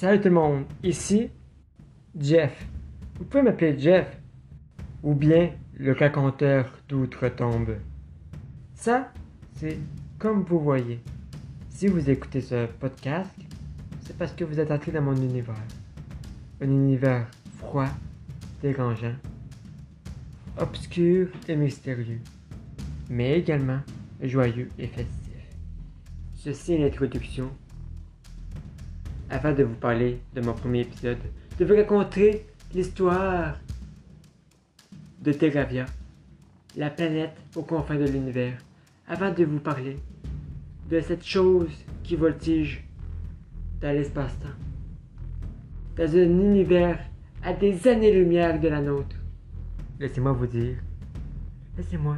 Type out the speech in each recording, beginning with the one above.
Salut tout le monde, ici Jeff. Vous pouvez m'appeler Jeff ou bien le raconteur d'outre-tombe. Ça, c'est comme vous voyez. Si vous écoutez ce podcast, c'est parce que vous êtes entré dans mon univers. Un univers froid, dérangeant, obscur et mystérieux, mais également joyeux et festif. Ceci est l'introduction afin de vous parler de mon premier épisode, de vous raconter l'histoire de Terravia, la planète aux confins de l'univers, avant de vous parler de cette chose qui voltige dans l'espace-temps, dans un univers à des années-lumière de la nôtre. Laissez-moi vous dire, laissez-moi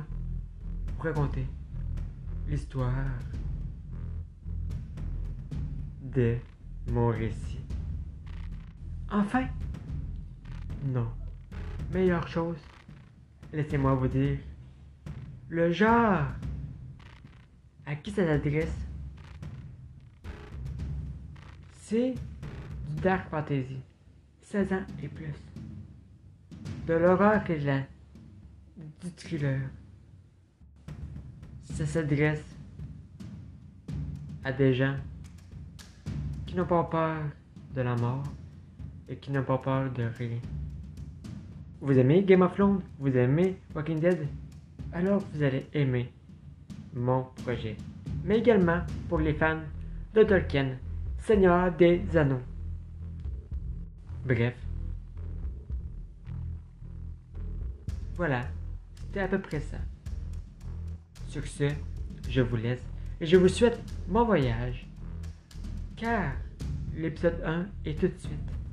vous raconter l'histoire de mon récit. Enfin, non. Meilleure chose, laissez-moi vous dire, le genre à qui ça s'adresse, c'est du dark fantasy, 16 ans et plus. De l'horreur et de la, du thriller. Ça s'adresse à des gens qui n'ont pas peur de la mort et qui n'ont pas peur de rien. Vous aimez Game of Thrones? Vous aimez Walking Dead? Alors vous allez aimer mon projet. Mais également pour les fans de Tolkien, Seigneur des Anneaux. Bref. Voilà, c'était à peu près ça. Sur ce, je vous laisse et je vous souhaite bon voyage car l'épisode 1 est tout de suite.